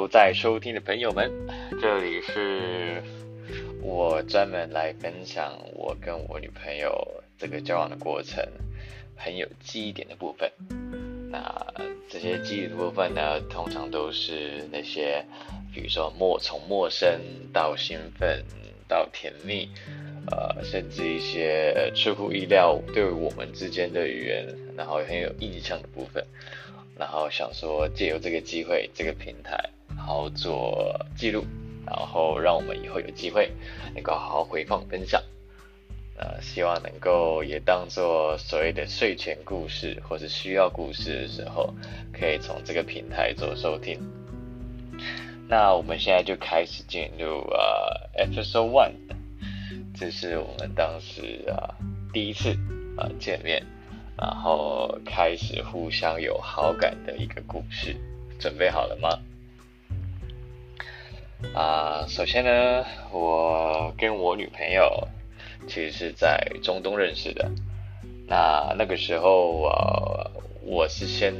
都在收听的朋友们，这里是我专门来分享我跟我女朋友这个交往的过程，很有记忆点的部分。那这些记忆的部分呢，通常都是那些，比如说陌从陌生到兴奋到甜蜜，呃，甚至一些出乎意料对我们之间的语言，然后很有印象的部分。然后想说借由这个机会，这个平台，后做记录，然后让我们以后有机会能够好好回放分享。呃，希望能够也当做所谓的睡前故事，或是需要故事的时候，可以从这个平台做收听。那我们现在就开始进入呃 episode one，这是我们当时啊第一次啊见面。然后开始互相有好感的一个故事，准备好了吗？啊，首先呢，我跟我女朋友其实是在中东认识的。那那个时候啊，我是先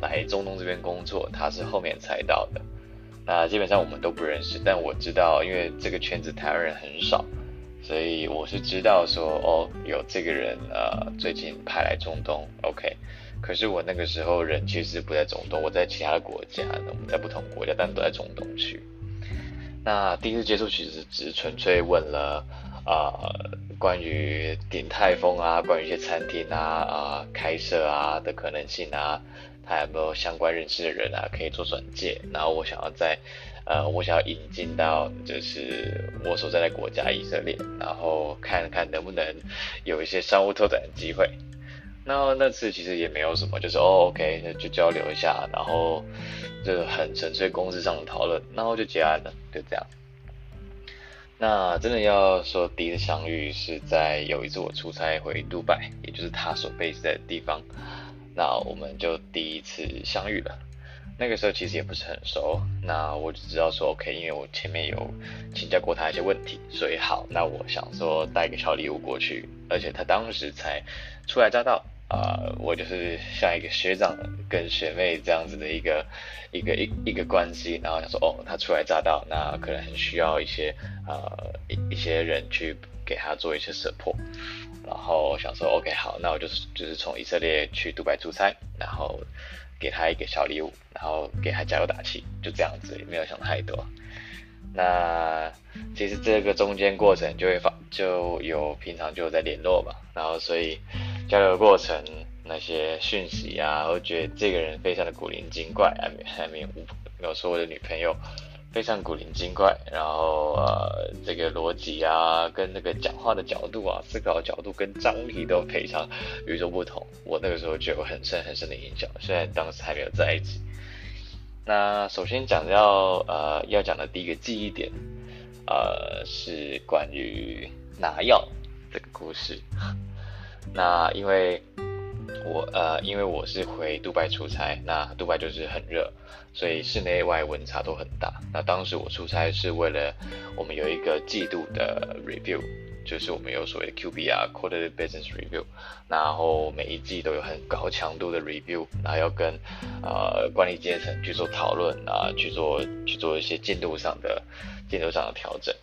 来中东这边工作，她是后面才到的。那基本上我们都不认识，但我知道，因为这个圈子台湾人很少。所以我是知道说哦，有这个人呃，最近派来中东，OK。可是我那个时候人其实不在中东，我在其他的国家，我们在不同国家，但都在中东区。那第一次接触其实只是纯粹问了啊，关于鼎泰丰啊，关于一些餐厅啊啊开设啊的可能性啊，他有没有相关认识的人啊可以做转介，然后我想要在。呃，我想要引进到就是我所在的国家以色列，然后看看能不能有一些商务拓展的机会。那那次其实也没有什么，就是哦，OK，那就交流一下，然后就很纯粹公司上的讨论，然后就结案了，就这样。那真的要说第一次相遇是在有一次我出差回杜拜，也就是他所 base 的地方，那我们就第一次相遇了。那个时候其实也不是很熟，那我只知道说 OK，因为我前面有请教过他一些问题，所以好，那我想说带个小礼物过去，而且他当时才初来乍到啊，我就是像一个学长跟学妹这样子的一个一个一一个关系，然后想说哦，他初来乍到，那可能很需要一些呃一一些人去给他做一些 support，然后想说 OK 好，那我就是就是从以色列去杜拜出差，然后。给他一个小礼物，然后给他加油打气，就这样子，也没有想太多。那其实这个中间过程就会发，就有平常就在联络嘛，然后所以交流过程那些讯息啊，我觉得这个人非常的古灵精怪，还没还没有说我的女朋友。非常古灵精怪，然后呃，这个逻辑啊，跟那个讲话的角度啊，思考角度跟张力都非常与众不同。我那个时候就有很深很深的影响，虽然当时还没有在一起。那首先讲要呃要讲的第一个记忆点，呃，是关于拿药这个故事。那因为。我呃，因为我是回杜拜出差，那杜拜就是很热，所以室内外温差都很大。那当时我出差是为了我们有一个季度的 review，就是我们有所谓的 QBR（Quarterly Business Review），然后每一季都有很高强度的 review，然后要跟呃管理阶层去做讨论啊，去做去做一些进度上的进度上的调整。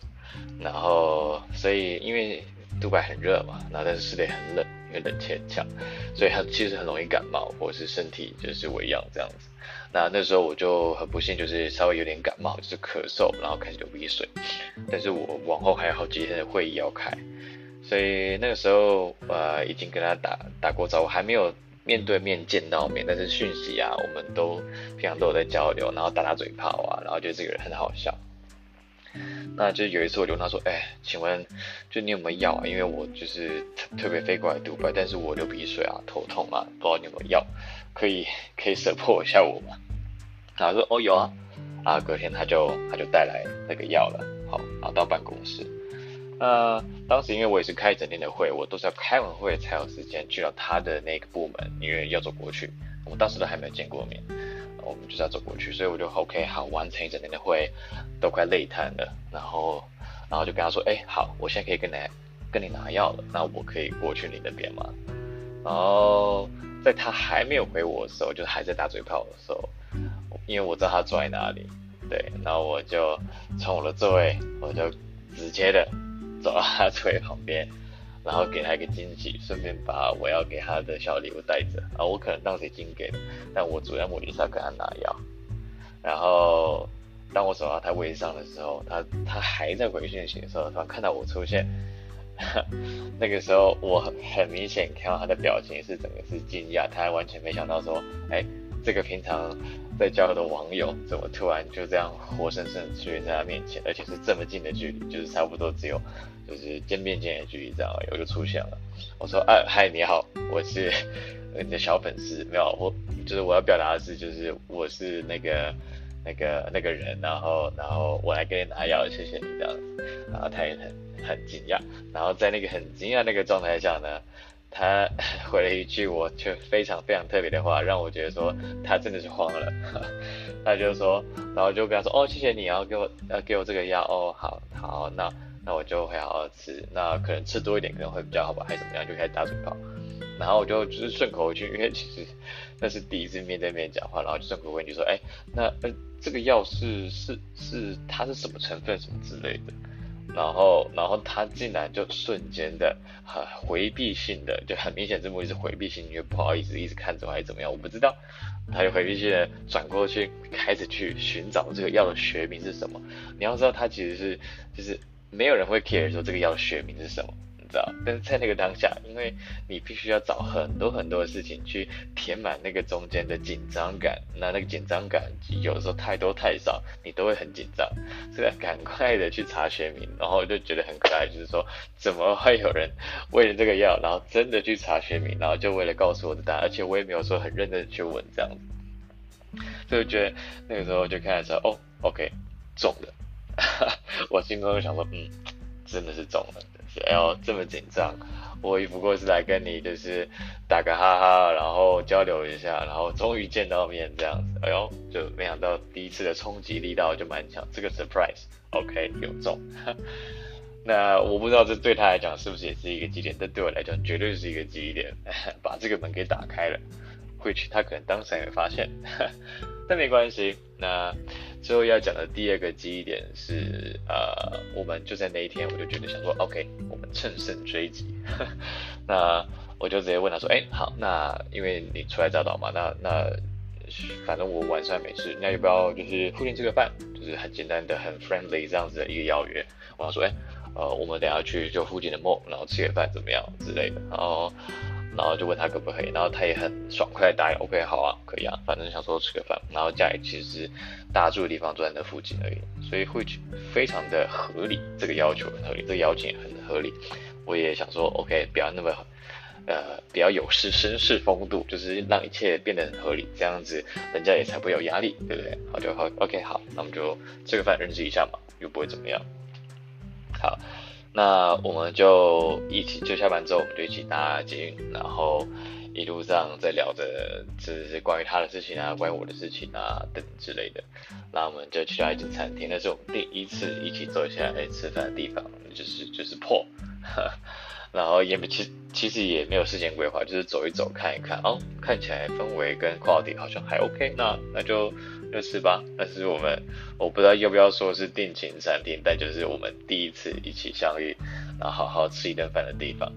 然后所以因为杜拜很热嘛，那但是室内很冷。因为冷气很强，所以他其实很容易感冒，或者是身体就是微恙这样子。那那时候我就很不幸，就是稍微有点感冒，就是咳嗽，然后开始流鼻水。但是我往后还有好几天的会议要开，所以那个时候呃已经跟他打打过招呼，还没有面对面见到面，但是讯息啊，我们都平常都有在交流，然后打打嘴炮啊，然后觉得这个人很好笑。那就有一次我就问他说，哎，请问就你有没有药啊？因为我就是特别飞过来杜拜，但是我流鼻水啊，头痛啊，不知道你有没有药，可以可以舍破一下我吗？他说哦有啊，啊隔天他就他就带来那个药了，好，然后到办公室。呃，当时因为我也是开一整天的会，我都是要开完会才有时间去到他的那个部门，因为要走过去，我们当时都还没有见过面。我们就是要走过去，所以我就 OK 好，完成一整天的会，都快累瘫了。然后，然后就跟他说：“哎，好，我现在可以跟你跟你拿药了，那我可以过去你那边吗？”然后，在他还没有回我的时候，就还在打嘴炮的时候，因为我知道他坐在哪里，对，然后我就从我的座位，我就直接的走到他座位旁边，然后给他一个惊喜，顺便把我要给他的小礼物带着。啊，我可能当时已经给了，但我主要目的是要跟他拿药。然后当我走到他位置上的时候，他他还在回讯息的时候，他看到我出现。那个时候，我很明显看到他的表情是整个是惊讶，他完全没想到说，哎，这个平常在交流的网友，怎么突然就这样活生生出现在他面前，而且是这么近的距离，就是差不多只有就是肩并肩的距离这样，我就出现了。我说，哎，嗨，你好，我是你的小粉丝，没有，我就是我要表达的是，就是我是那个那个那个人，然后然后我来给你拿药，谢谢你这样子，然后他也很。很惊讶，然后在那个很惊讶那个状态下呢，他回了一句我却非常非常特别的话，让我觉得说他真的是慌了。他就说，然后就跟他说，哦，谢谢你，然后给我呃给我这个药，哦，好好，那那我就会好好吃，那可能吃多一点可能会比较好吧，还是怎么样，就开始打嘴炮。然后我就就是顺口去，因为其实那是第一次面对面讲话，然后就顺口问就说，哎，那呃这个药是是是它是什么成分什么之类的。然后，然后他竟然就瞬间的很回避性的，就很明显，这目的是回避性，因为不好意思一直看着我还是怎么样，我不知道。他就回避性的转过去，开始去寻找这个药的学名是什么。你要知道，他其实是就是没有人会 care 说这个药的学名是什么。你知道，但是在那个当下，因为你必须要找很多很多的事情去填满那个中间的紧张感，那那个紧张感有的时候太多太少，你都会很紧张，所以赶快的去查学名，然后就觉得很可爱，就是说怎么会有人为了这个药，然后真的去查学名，然后就为了告诉我的答案，而且我也没有说很认真的去问这样子，所以觉得那个时候就开始说，哦，OK，中了，我心中就想说，嗯，真的是中了。哎呦，这么紧张，我也不过是来跟你就是打个哈哈，然后交流一下，然后终于见到面这样子。哎呦，就没想到第一次的冲击力道就蛮强，这个 surprise，OK 有中。那我不知道这对他来讲是不是也是一个基点，但对我来讲绝对是一个基点，把这个门给打开了。回去，他可能当时还没发现，但没关系。那最后要讲的第二个记忆点是，呃，我们就在那一天，我就觉得想说，OK，我们乘胜追击。那我就直接问他说，哎，好，那因为你初来乍到嘛，那那反正我晚上没事，那要不要就是附近吃个饭？就是很简单的、很 friendly 这样子的一个邀约。我想说，哎，呃，我们等下去就附近的 mall，然后吃个饭怎么样之类的，然后。然后就问他可不可以，然后他也很爽快答应，OK，好啊，可以啊，反正想说吃个饭，然后家里其实大家住的地方就在那附近而已，所以会非常的合理，这个要求很合理，这个邀请也很合理。我也想说，OK，不要那么呃，比较有失绅士风度，就是让一切变得很合理，这样子人家也才不会有压力，对不对？好就好，OK，好，那我们就吃个饭认识一下嘛，又不会怎么样。好。那我们就一起，就下班之后我们就一起搭捷运，然后一路上在聊着这些关于他的事情啊，关于我的事情啊等之类的。那我们就去到一间餐厅，那是我们第一次一起坐下来吃饭的地方，就是就是破。然后也没其其实也没有事先规划，就是走一走看一看，哦，看起来氛围跟 quality 好像还 OK，那那就。就是吧，但是我们我不知道要不要说是定情餐厅，但就是我们第一次一起相遇，然后好好吃一顿饭的地方。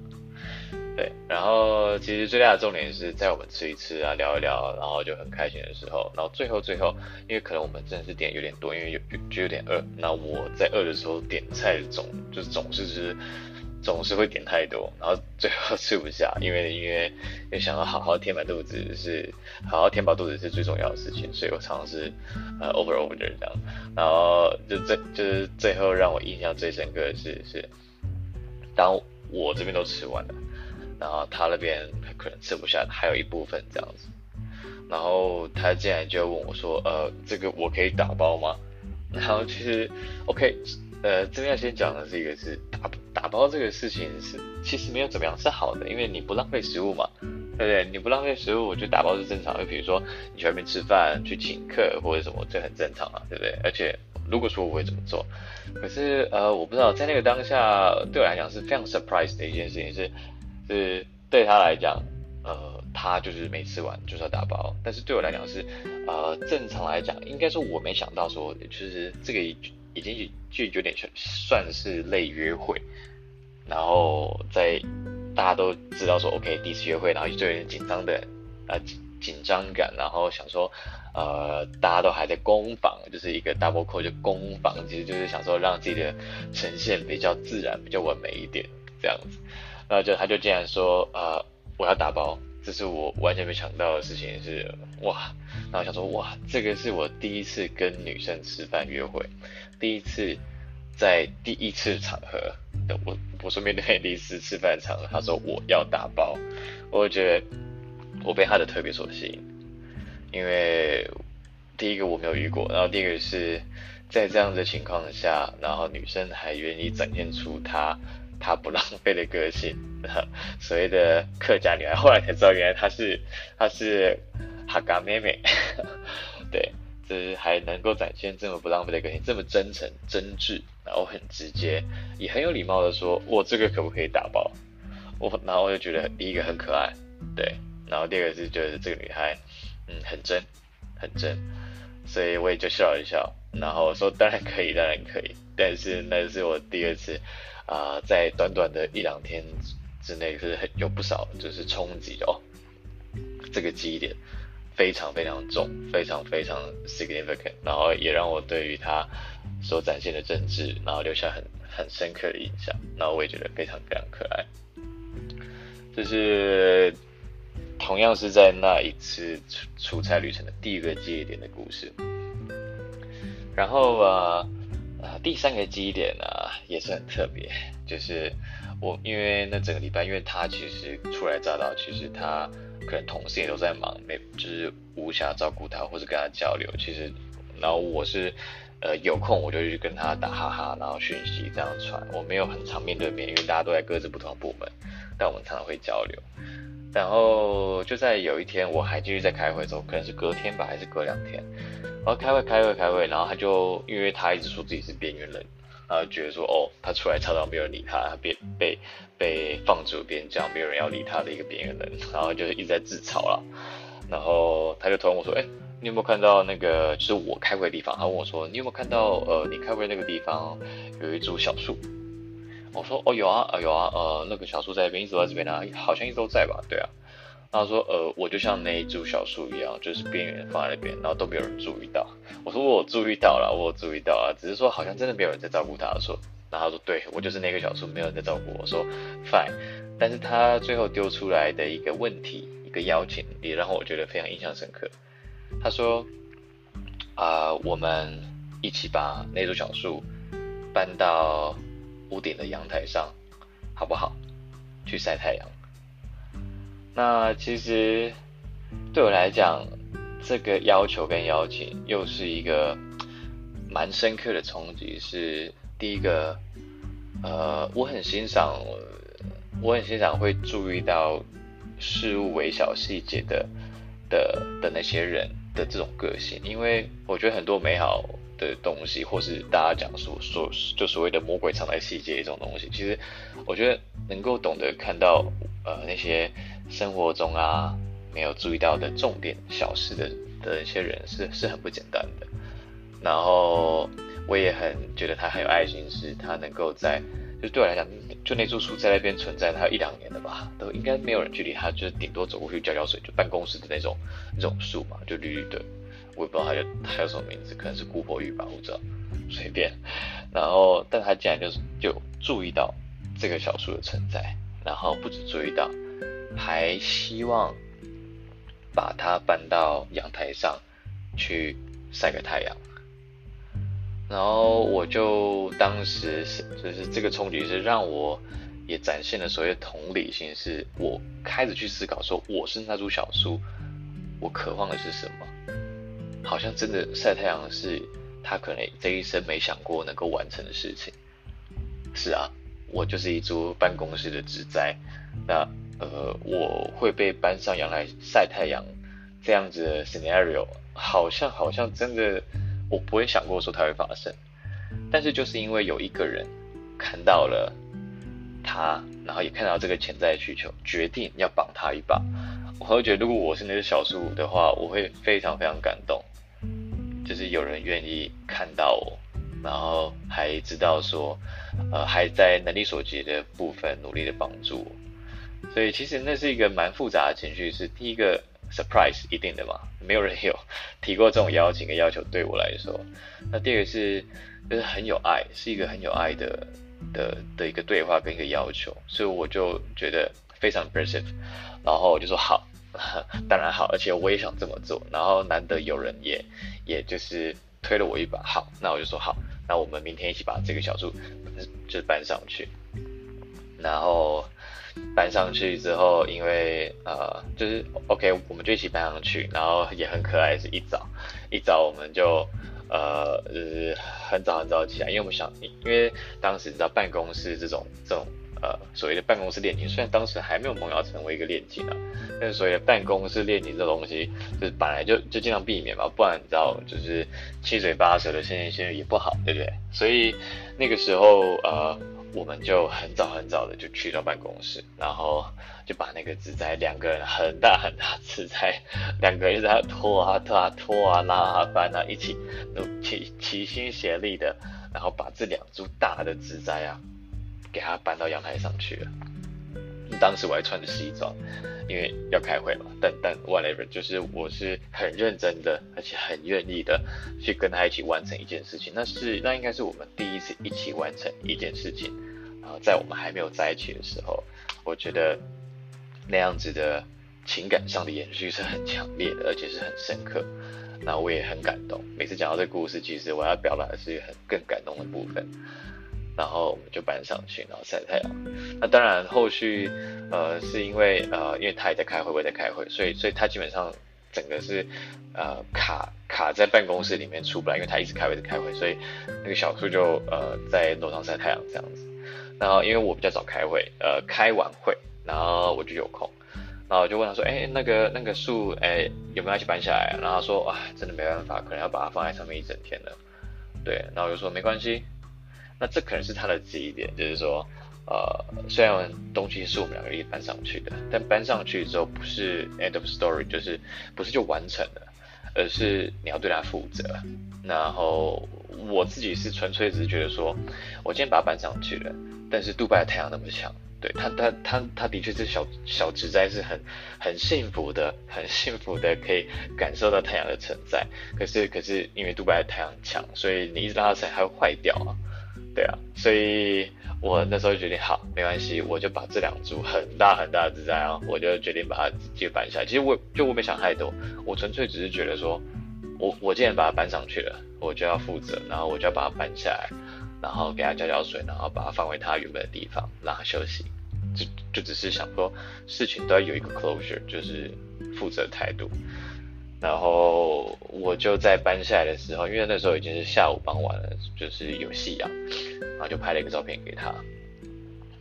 对，然后其实最大的重点是在我们吃一吃啊，聊一聊，然后就很开心的时候，然后最后最后，因为可能我们真的是点有点多，因为有就有点饿，那我在饿的时候点菜总就是总是是。总是会点太多，然后最后吃不下，因为 因为又想要好好填满肚子是好好填饱肚子是最重要的事情，所以我尝试呃 over over 这样，然后就最就是最后让我印象最深刻的是是，当我这边都吃完了，然后他那边可能吃不下，还有一部分这样子，然后他竟然就问我说，呃，这个我可以打包吗？然后其实 OK。呃，这边要先讲的是一个是打打包这个事情是其实没有怎么样是好的，因为你不浪费食物嘛，对不对？你不浪费食物，我觉得打包是正常。就比如说你去外面吃饭去请客或者什么，这很正常啊，对不对？而且如果说我会怎么做，可是呃，我不知道在那个当下对我来讲是非常 surprise 的一件事情，是是对他来讲呃，他就是没吃完就是要打包。但是对我来讲是，呃，正常来讲，应该说我没想到说，就是这个已经就有点算算是类约会，然后在大家都知道说 OK 第一次约会，然后就有点紧张的啊紧张感，然后想说。呃，大家都还在攻防，就是一个 double call 就攻防，其实就是想说让自己的呈现比较自然、比较完美一点这样子。然后就他就竟然说，呃，我要打包，这是我完全没想到的事情，是哇。然后想说，哇，这个是我第一次跟女生吃饭约会，第一次在第一次场合，我我说面对第一次吃饭场合，他说我要打包，我觉得我被他的特别所吸引。因为第一个我没有遇过，然后第二个是在这样的情况下，然后女生还愿意展现出她她不浪费的个性，所谓的客家女孩，后来才知道原来她是她是哈嘎妹妹，对，就是还能够展现这么不浪费的个性，这么真诚真挚，然后很直接，也很有礼貌的说，我这个可不可以打包？我然后我就觉得第一个很可爱，对，然后第二个是觉得这个女孩。嗯，很真，很真，所以我也就笑了一笑，然后说当然可以，当然可以，但是那是我第二次，啊，在短短的一两天之内是很有不少就是冲击哦，这个记忆点非常非常重，非常非常 significant，然后也让我对于他所展现的政治，然后留下很很深刻的印象，然后我也觉得非常非常可爱，就是。同样是在那一次出出差旅程的第一个记忆点的故事，然后啊啊第三个记忆点呢也是很特别，就是我因为那整个礼拜，因为他其实初来乍到，其实他可能同事也都在忙，没就是无暇照顾他或者跟他交流。其实，然后我是呃有空我就去跟他打哈哈，然后讯息这样传，我没有很常面对面，因为大家都在各自不同的部门，但我们常常会交流。然后就在有一天，我还继续在开会的时候，可能是隔天吧，还是隔两天，然后开会开会开会，然后他就因为他一直说自己是边缘人，然后觉得说哦，他出来吵到没有人理他，他被被被放逐边疆，没有人要理他的一个边缘人，然后就是一直在自嘲了。然后他就突然我说，哎，你有没有看到那个就是我开会的地方？他问我说，你有没有看到呃，你开会那个地方有一株小树？我说哦有啊呃有啊呃那个小树在那边一直都在这边啊，好像一直都在吧？对啊。然后说呃我就像那一株小树一样，就是边缘放在那边，然后都没有人注意到。我说我注意到了，我注意到了，只是说好像真的没有人在照顾他。说，然后他说对我就是那个小树，没有人在照顾我。说 fine，但是他最后丢出来的一个问题，一个邀请，也让我觉得非常印象深刻。他说啊我们一起把那株小树搬到。屋顶的阳台上，好不好？去晒太阳。那其实对我来讲，这个要求跟邀请又是一个蛮深刻的冲击。是第一个，呃，我很欣赏，我很欣赏会注意到事物微小细节的的的那些人的这种个性，因为我觉得很多美好。的东西，或是大家讲说说就所谓的魔鬼藏在细节这种东西，其实我觉得能够懂得看到呃那些生活中啊没有注意到的重点小事的的一些人是是很不简单的。然后我也很觉得他很有爱心，是他能够在就对我来讲，就那株树在那边存在，它有一两年了吧，都应该没有人去理它，就是顶多走过去浇浇水，就办公室的那种那种树嘛，就绿绿的。我也不知道他叫他叫什么名字，可能是姑婆玉吧，我不知道，随便。然后，但他竟然就是就注意到这个小树的存在，然后不止注意到，还希望把它搬到阳台上去晒个太阳。然后我就当时是就是这个冲击是让我也展现了所谓的同理心，是我开始去思考说，我是那株小树，我渴望的是什么。好像真的晒太阳是他可能这一生没想过能够完成的事情。是啊，我就是一株办公室的植栽。那呃，我会被搬上阳台晒太阳这样子的 scenario，好像好像真的我不会想过说它会发生。但是就是因为有一个人看到了他，然后也看到这个潜在的需求，决定要帮他一把。我会觉得，如果我是那只小树的话，我会非常非常感动，就是有人愿意看到我，然后还知道说，呃，还在能力所及的部分努力的帮助我。所以其实那是一个蛮复杂的情绪，是第一个 surprise 一定的嘛，没有人有 提过这种邀请跟要求对我来说。那第二个是就是很有爱，是一个很有爱的的的一个对话跟一个要求，所以我就觉得非常 impressive，然后我就说好。当然好，而且我也想这么做。然后难得有人也，也就是推了我一把。好，那我就说好，那我们明天一起把这个小树就搬上去。然后搬上去之后，因为呃，就是 OK，我们就一起搬上去。然后也很可爱，是一早一早我们就呃，就是很早很早起来，因为我们想，因为当时你知道办公室这种这种。呃，所谓的办公室恋情，虽然当时还没有萌芽成为一个恋情啊，但是所谓的办公室恋情这东西，就是本来就就尽量避免嘛，不然你知道，就是七嘴八舌的先言先语也不好，对不对？所以那个时候，呃，我们就很早很早的就去到办公室，然后就把那个纸在两个人很大很大纸在两个人在拖啊拖啊拖啊拉啊搬啊，一起齐齐心协力的，然后把这两株大的植栽啊。给他搬到阳台上去了。当时我还穿着西装，因为要开会嘛。但但 whatever，就是我是很认真的，而且很愿意的去跟他一起完成一件事情。那是那应该是我们第一次一起完成一件事情。然后在我们还没有在一起的时候，我觉得那样子的情感上的延续是很强烈的，而且是很深刻。那我也很感动。每次讲到这故事，其实我要表达的是很更感动的部分。然后我们就搬上去，然后晒太阳。那当然，后续呃是因为呃，因为他也在开会，我也在开会，所以所以他基本上整个是呃卡卡在办公室里面出不来，因为他一直开会在开会，所以那个小树就呃在楼上晒太阳这样子。然后因为我比较早开会，呃开完会，然后我就有空，然后我就问他说，哎那个那个树哎有没有一起搬下来？然后他说啊真的没办法，可能要把它放在上面一整天了。对，然后我就说没关系。那这可能是他的记忆点，就是说，呃，虽然东西是我们两个一起搬上去的，但搬上去之后不是 end of story，就是不是就完成了，而是你要对他负责。然后我自己是纯粹只是觉得说，我今天把它搬上去了，但是杜拜的太阳那么强，对他，他，他，他的确是小小植栽是很很幸福的，很幸福的可以感受到太阳的存在。可是，可是因为杜拜的太阳强，所以你一直拉它它会坏掉啊。对啊，所以我那时候决定，好，没关系，我就把这两株很大很大的植栽啊，我就决定把它直接搬下来。其实我就我没想太多，我纯粹只是觉得说，我我既然把它搬上去了，我就要负责，然后我就要把它搬下来，然后给它浇浇水，然后把它放回它原本的地方，让它休息。就就只是想说，事情都要有一个 closure，就是负责态度。然后我就在搬下来的时候，因为那时候已经是下午傍晚了，就是有夕阳，然后就拍了一个照片给他，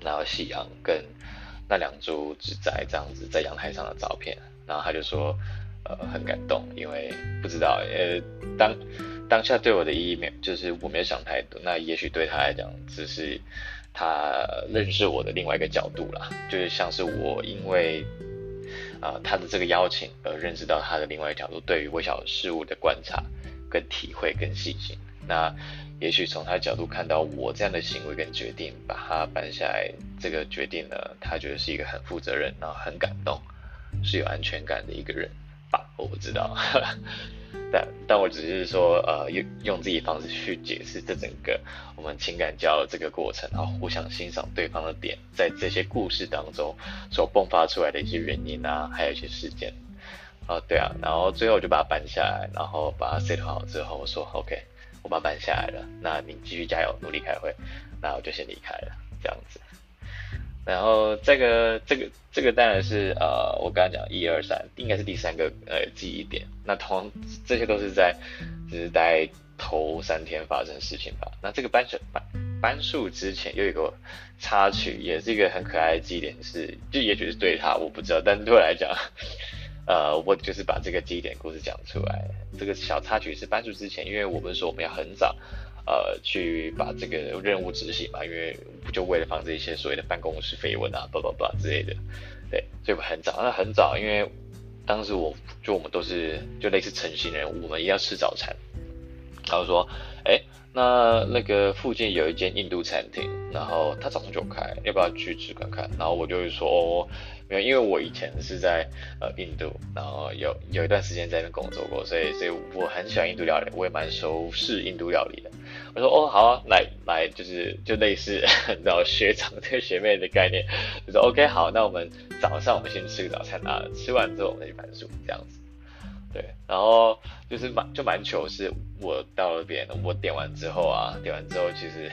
然后夕阳跟那两株植栽这样子在阳台上的照片，然后他就说，呃，很感动，因为不知道，呃，当当下对我的意义没，就是我没有想太多，那也许对他来讲，只是他认识我的另外一个角度啦，就是像是我因为。啊，他的这个邀请，而认识到他的另外一条路，对于微小事物的观察、跟体会、跟细心。那也许从他角度看到我这样的行为跟决定，把他搬下来，这个决定呢，他觉得是一个很负责任，然后很感动，是有安全感的一个人吧？我不知道。但但我只是说，呃，用用自己方式去解释这整个我们情感交流这个过程，然后互相欣赏对方的点，在这些故事当中所迸发出来的一些原因啊，还有一些事件，啊，对啊，然后最后我就把它搬下来，然后把它 set 好之后，我说 OK，我把它搬下来了，那你继续加油，努力开会，那我就先离开了，这样子。然后这个这个这个当然是呃，我刚刚讲一二三，应该是第三个呃记忆点。那同这些都是在就是在头三天发生事情吧。那这个搬树搬搬树之前又有一个插曲，也是一个很可爱的记忆点，是就也许是对他我不知道，但对我来讲，呃，我就是把这个记忆点故事讲出来。这个小插曲是搬树之前，因为我们说我们要很早呃去把这个任务执行嘛，因为就为了防止一些所谓的办公室绯闻啊，叭叭叭之类的，对，所以很早，那很早，因为当时我就我们都是就类似成型人，我们一定要吃早餐，然后说，哎。那那个附近有一间印度餐厅，然后他早上就开，要不要去吃看看？然后我就会说哦，没有，因为我以前是在呃印度，然后有有一段时间在那边工作过，所以所以我很喜欢印度料理，我也蛮熟悉印度料理的。我说哦好啊，来来就是就类似 然后学长对学妹的概念，就说 OK 好，那我们早上我们先吃个早餐啊，吃完之后我们去盘数这样子。对，然后就是蛮就蛮糗，是我到了边，我点完之后啊，点完之后其实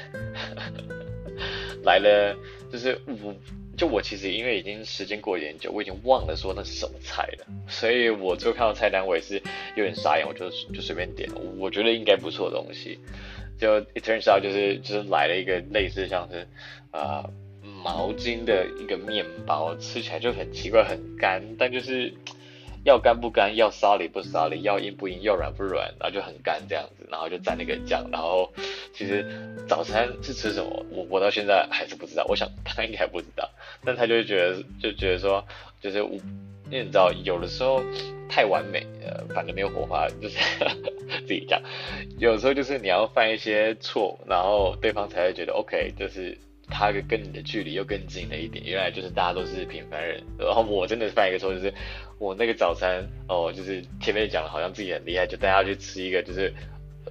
来了，就是我就我其实因为已经时间过有点久，我已经忘了说那是什么菜了，所以我最后看到菜单我也是有点傻眼，我就就随便点，我觉得应该不错的东西，就 it turns out 就是就是来了一个类似像是啊毛巾的一个面包，吃起来就很奇怪很干，但就是。要干不干，要沙里不沙里，要硬不硬，要软不软，然后就很干这样子，然后就蘸那个酱，然后其实早餐是吃什么，我我到现在还是不知道，我想他应该不知道，但他就觉得就觉得说，就是我，因为你知道有的时候太完美，呃，反正没有火花，就是 自己讲，有时候就是你要犯一些错，然后对方才会觉得 OK，就是。他跟你的距离又更近了一点，原来就是大家都是平凡人，然后我真的犯一个错，就是我那个早餐哦，就是前面讲的好像自己很厉害，就带他去吃一个就是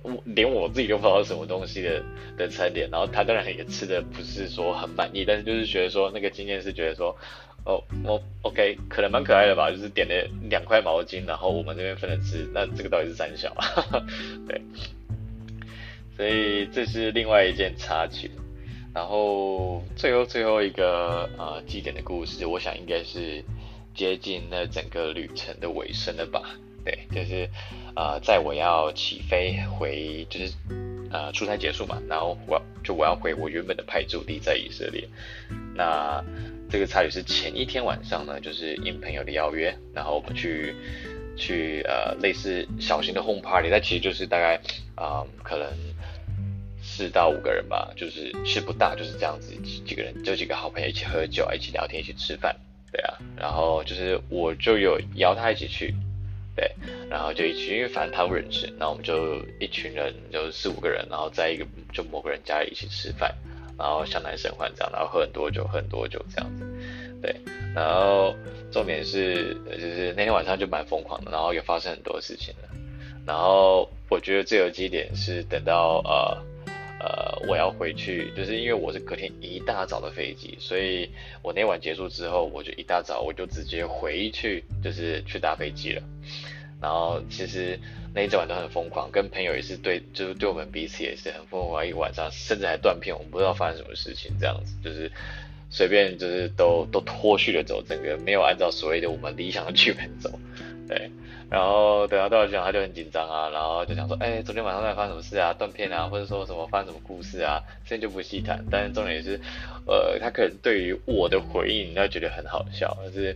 我连我自己都不知道什么东西的的餐点，然后他当然也吃的不是说很满意，但是就是觉得说那个经验是觉得说哦我 OK 可能蛮可爱的吧，就是点了两块毛巾，然后我们这边分着吃，那这个到底是三小，对，所以这是另外一件插曲。然后最后最后一个呃祭典的故事，我想应该是接近那整个旅程的尾声了吧？对，就是呃在我要起飞回，就是呃出差结束嘛，然后我就我要回我原本的派驻地在以色列。那这个差旅是前一天晚上呢，就是应朋友的邀约，然后我们去去呃类似小型的 home party，但其实就是大概啊可能。四到五个人吧，就是是不大，就是这样子几几个人，就几个好朋友一起喝酒，一起聊天，一起吃饭，对啊。然后就是我就有邀他一起去，对，然后就一起，因为反正他不认识，然后我们就一群人，就四五个人，然后在一个就某个人家里一起吃饭，然后像男生换这样，然后喝很多酒，喝很多酒这样子，对。然后重点是，就是那天晚上就蛮疯狂的，然后也发生很多事情了。然后我觉得最有基点是等到呃。呃，我要回去，就是因为我是隔天一大早的飞机，所以我那晚结束之后，我就一大早我就直接回去，就是去搭飞机了。然后其实那一整晚都很疯狂，跟朋友也是对，就是对我们彼此也是很疯狂，一个晚上甚至还断片，我们不知道发生什么事情，这样子就是随便就是都都脱序的走，整个没有按照所谓的我们理想的剧本走，对。然后等到到了讲，他就很紧张啊，然后就想说，哎，昨天晚上在发生什么事啊？断片啊，或者说什么发生什么故事啊？现在就不细谈。但是重点是，呃，他可能对于我的回应，他觉得很好笑。就是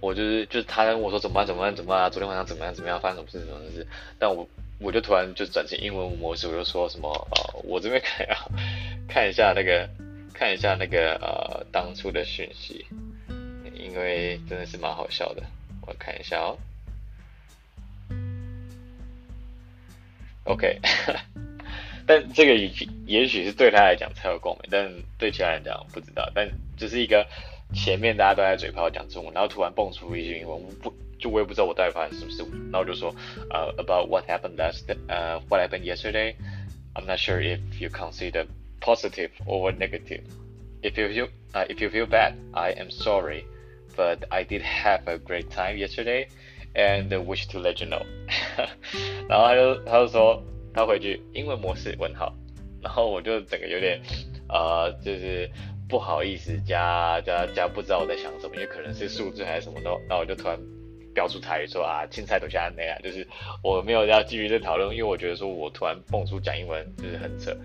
我就是就是他跟我说怎么办怎么办怎么办？昨天晚上怎么样怎么样？发生什么事什么事？但我我就突然就转成英文模式，我就说什么呃，我这边看要看一下那个看一下那个呃当初的讯息，因为真的是蛮好笑的。我看一下哦。OK，但这个也许也许是对他来讲才有共鸣，但对其他人讲不知道。但就是一个前面大家都在嘴炮讲中文，然后突然蹦出一句英文，我不就我也不知道我到底发生什么事。那我就说呃，about what happened last，呃，what happened yesterday？I'm not sure if you consider positive or negative. If you feel, uh, if you feel bad, I am sorry, but I did have a great time yesterday. And wish to let you know，然后他就他就说他回去英文模式问号，然后我就整个有点呃就是 不好意思加加加不知道我在想什么，因为可能是数字还是什么的，然后我就突然标出台语说啊青菜都加那样，就是我没有要继续在讨论，因为我觉得说我突然蹦出讲英文就是很扯，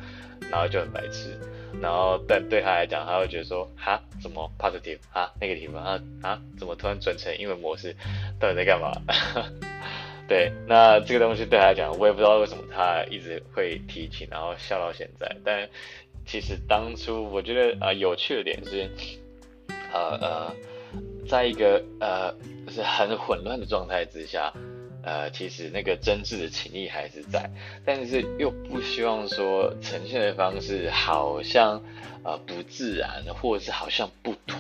然后就很白痴。然后，但对他来讲，他会觉得说，哈，怎么？positive 啊，那个地方啊啊，怎么突然转成英文模式，到底在干嘛？对，那这个东西对他来讲，我也不知道为什么他一直会提起，然后笑到现在。但其实当初我觉得啊，有趣的点是，呃呃，在一个呃就是很混乱的状态之下，呃，其实那个真挚的情谊还是在，但是又不希望说呈现的方式好像呃不自然，或者是好像不妥。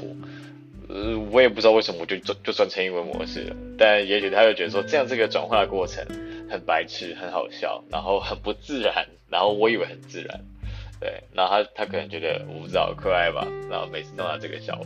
呃，我也不知道为什么，我就就就转成英文模式了。但也许他就觉得说，这样这个转换的过程很白痴，很好笑，然后很不自然，然后我以为很自然，对，然后他他可能觉得我不知道可爱吧，然后每次弄到这个效果。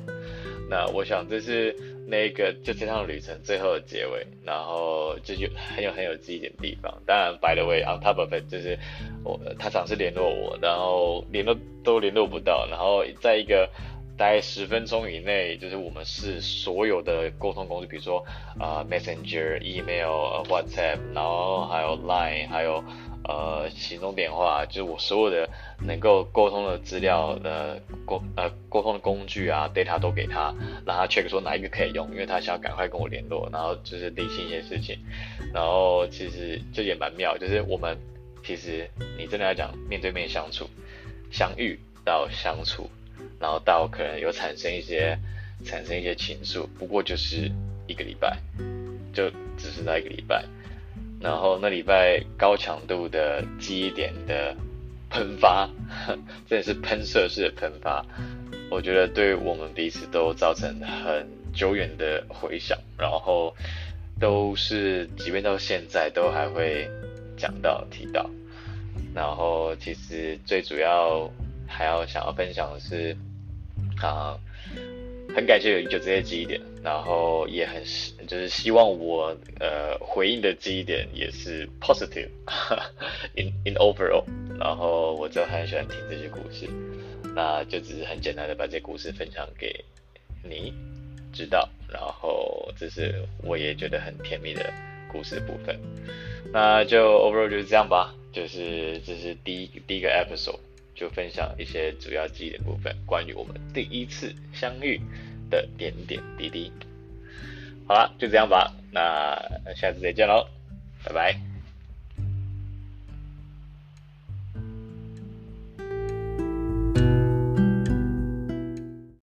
那我想这是那个就这趟旅程最后的结尾，然后就有很有很有记忆点的地方。当然，by the way，on top of it，就是我他尝试联络我，然后联络都联络不到，然后在一个。大概十分钟以内，就是我们是所有的沟通工具，比如说啊，Messenger、Email、WhatsApp，然后还有 Line，还有呃行动电话，就是我所有的能够沟通的资料的沟呃沟通的工具啊，data 都给他，让他 check 说哪一个可以用，因为他想要赶快跟我联络，然后就是理清一些事情，然后其实这也蛮妙，就是我们其实你真的要讲面对面相处，相遇到相处。然后到可能有产生一些产生一些情愫，不过就是一个礼拜，就只是那一个礼拜，然后那礼拜高强度的记忆点的喷发，真的是喷射式的喷发，我觉得对我们彼此都造成很久远的回响，然后都是即便到现在都还会讲到提到，然后其实最主要还要想要分享的是。啊，很感谢有这些记忆点，然后也很就是希望我呃回应的记忆点也是 positive in in overall，然后我就很喜欢听这些故事，那就只是很简单的把这些故事分享给你知道，然后这是我也觉得很甜蜜的故事部分，那就 overall 就是这样吧，就是这是第一第一个 episode。就分享一些主要记忆的部分，关于我们第一次相遇的点点滴滴。好了，就这样吧，那下次再见喽，拜拜。